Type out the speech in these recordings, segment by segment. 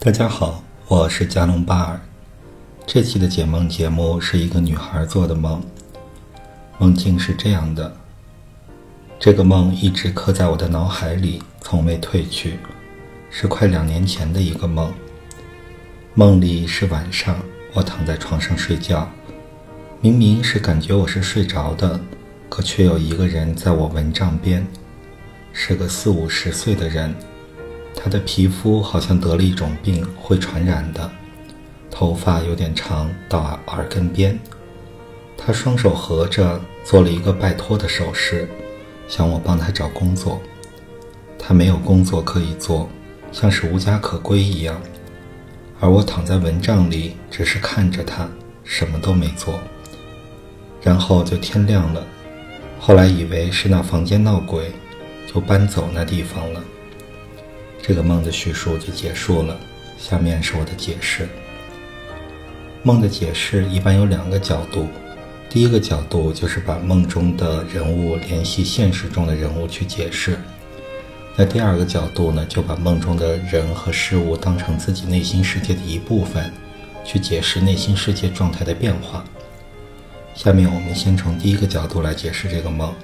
大家好，我是加隆巴尔。这期的解梦节目是一个女孩做的梦，梦境是这样的。这个梦一直刻在我的脑海里，从未褪去，是快两年前的一个梦。梦里是晚上，我躺在床上睡觉，明明是感觉我是睡着的，可却有一个人在我蚊帐边，是个四五十岁的人。他的皮肤好像得了一种病，会传染的。头发有点长，到耳根边。他双手合着，做了一个拜托的手势，想我帮他找工作。他没有工作可以做，像是无家可归一样。而我躺在蚊帐里，只是看着他，什么都没做。然后就天亮了。后来以为是那房间闹鬼，就搬走那地方了。这个梦的叙述就结束了，下面是我的解释。梦的解释一般有两个角度，第一个角度就是把梦中的人物联系现实中的人物去解释，那第二个角度呢，就把梦中的人和事物当成自己内心世界的一部分，去解释内心世界状态的变化。下面我们先从第一个角度来解释这个梦。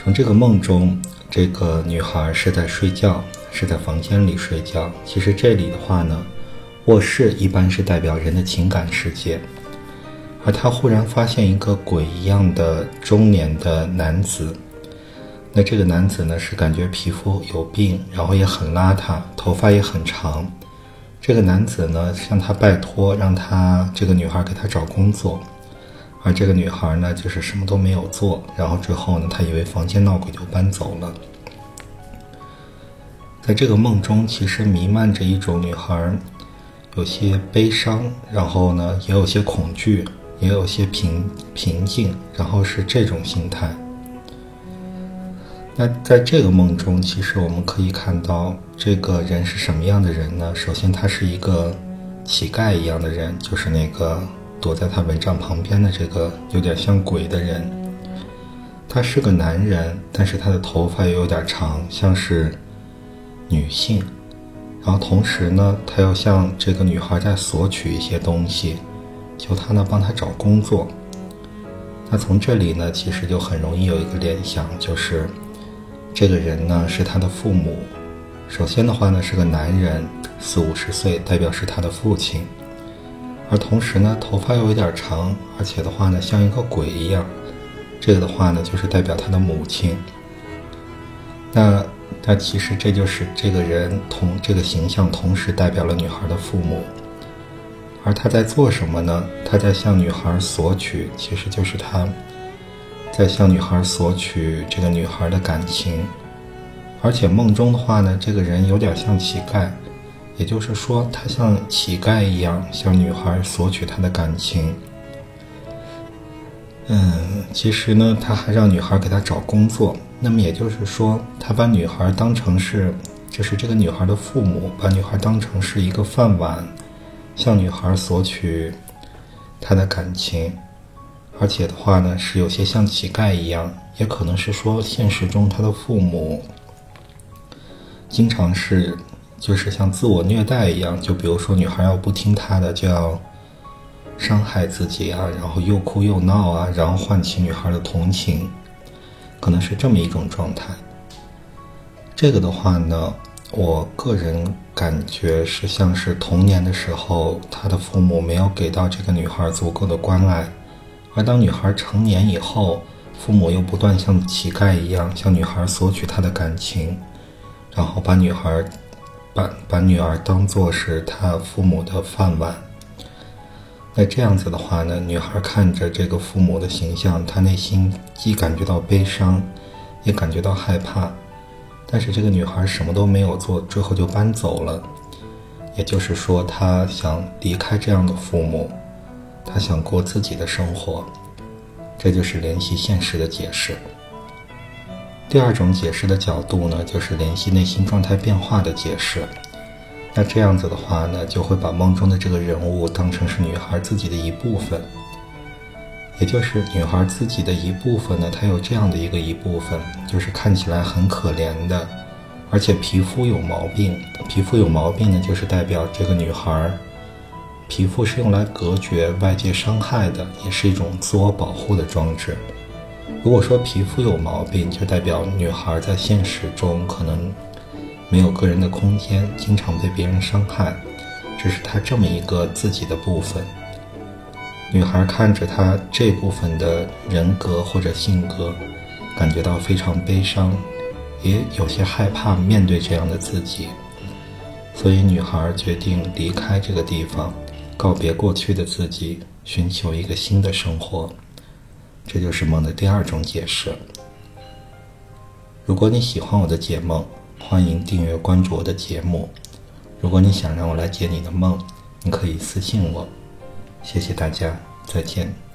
从这个梦中。这个女孩是在睡觉，是在房间里睡觉。其实这里的话呢，卧室一般是代表人的情感世界。而她忽然发现一个鬼一样的中年的男子。那这个男子呢，是感觉皮肤有病，然后也很邋遢，头发也很长。这个男子呢，向她拜托，让他这个女孩给他找工作。而这个女孩呢，就是什么都没有做，然后之后呢，她以为房间闹鬼就搬走了。在这个梦中，其实弥漫着一种女孩有些悲伤，然后呢，也有些恐惧，也有些平平静，然后是这种心态。那在这个梦中，其实我们可以看到这个人是什么样的人呢？首先，他是一个乞丐一样的人，就是那个。躲在他蚊帐旁边的这个有点像鬼的人，他是个男人，但是他的头发又有点长，像是女性。然后同时呢，他要向这个女孩在索取一些东西，求他呢帮他找工作。那从这里呢，其实就很容易有一个联想，就是这个人呢是他的父母。首先的话呢是个男人，四五十岁，代表是他的父亲。而同时呢，头发又有点长，而且的话呢，像一个鬼一样。这个的话呢，就是代表他的母亲。那那其实这就是这个人同这个形象同时代表了女孩的父母。而他在做什么呢？他在向女孩索取，其实就是他在向女孩索取这个女孩的感情。而且梦中的话呢，这个人有点像乞丐。也就是说，他像乞丐一样向女孩索取她的感情。嗯，其实呢，他还让女孩给他找工作。那么也就是说，他把女孩当成是，就是这个女孩的父母，把女孩当成是一个饭碗，向女孩索取她的感情。而且的话呢，是有些像乞丐一样，也可能是说现实中他的父母经常是。就是像自我虐待一样，就比如说女孩要不听他的，就要伤害自己啊，然后又哭又闹啊，然后唤起女孩的同情，可能是这么一种状态。这个的话呢，我个人感觉是像是童年的时候，他的父母没有给到这个女孩足够的关爱，而当女孩成年以后，父母又不断像乞丐一样向女孩索取她的感情，然后把女孩。把把女儿当做是他父母的饭碗，那这样子的话呢，女孩看着这个父母的形象，她内心既感觉到悲伤，也感觉到害怕。但是这个女孩什么都没有做，最后就搬走了。也就是说，她想离开这样的父母，她想过自己的生活。这就是联系现实的解释。第二种解释的角度呢，就是联系内心状态变化的解释。那这样子的话呢，就会把梦中的这个人物当成是女孩自己的一部分，也就是女孩自己的一部分呢。她有这样的一个一部分，就是看起来很可怜的，而且皮肤有毛病。皮肤有毛病呢，就是代表这个女孩皮肤是用来隔绝外界伤害的，也是一种自我保护的装置。如果说皮肤有毛病，就代表女孩在现实中可能没有个人的空间，经常被别人伤害，这是她这么一个自己的部分。女孩看着她这部分的人格或者性格，感觉到非常悲伤，也有些害怕面对这样的自己，所以女孩决定离开这个地方，告别过去的自己，寻求一个新的生活。这就是梦的第二种解释。如果你喜欢我的解梦，欢迎订阅关注我的节目。如果你想让我来解你的梦，你可以私信我。谢谢大家，再见。